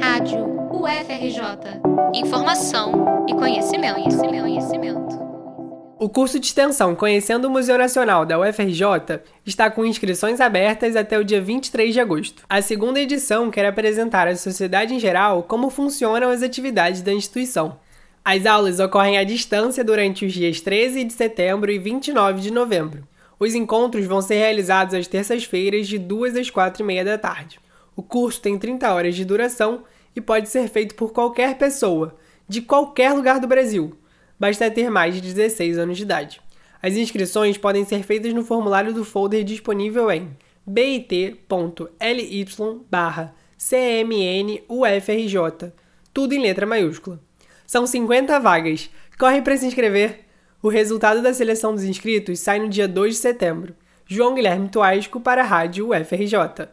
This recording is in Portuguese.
Rádio UFRJ. Informação e conhecimento, conhecimento, conhecimento. O curso de extensão Conhecendo o Museu Nacional da UFRJ está com inscrições abertas até o dia 23 de agosto. A segunda edição quer apresentar à sociedade em geral como funcionam as atividades da instituição. As aulas ocorrem à distância durante os dias 13 de setembro e 29 de novembro. Os encontros vão ser realizados às terças-feiras, de 2 às 4 e meia da tarde. O curso tem 30 horas de duração e pode ser feito por qualquer pessoa, de qualquer lugar do Brasil. Basta ter mais de 16 anos de idade. As inscrições podem ser feitas no formulário do folder disponível em bit.ly cmnufrj, tudo em letra maiúscula. São 50 vagas. Corre para se inscrever! O resultado da seleção dos inscritos sai no dia 2 de setembro. João Guilherme Tuasco para a Rádio UFRJ.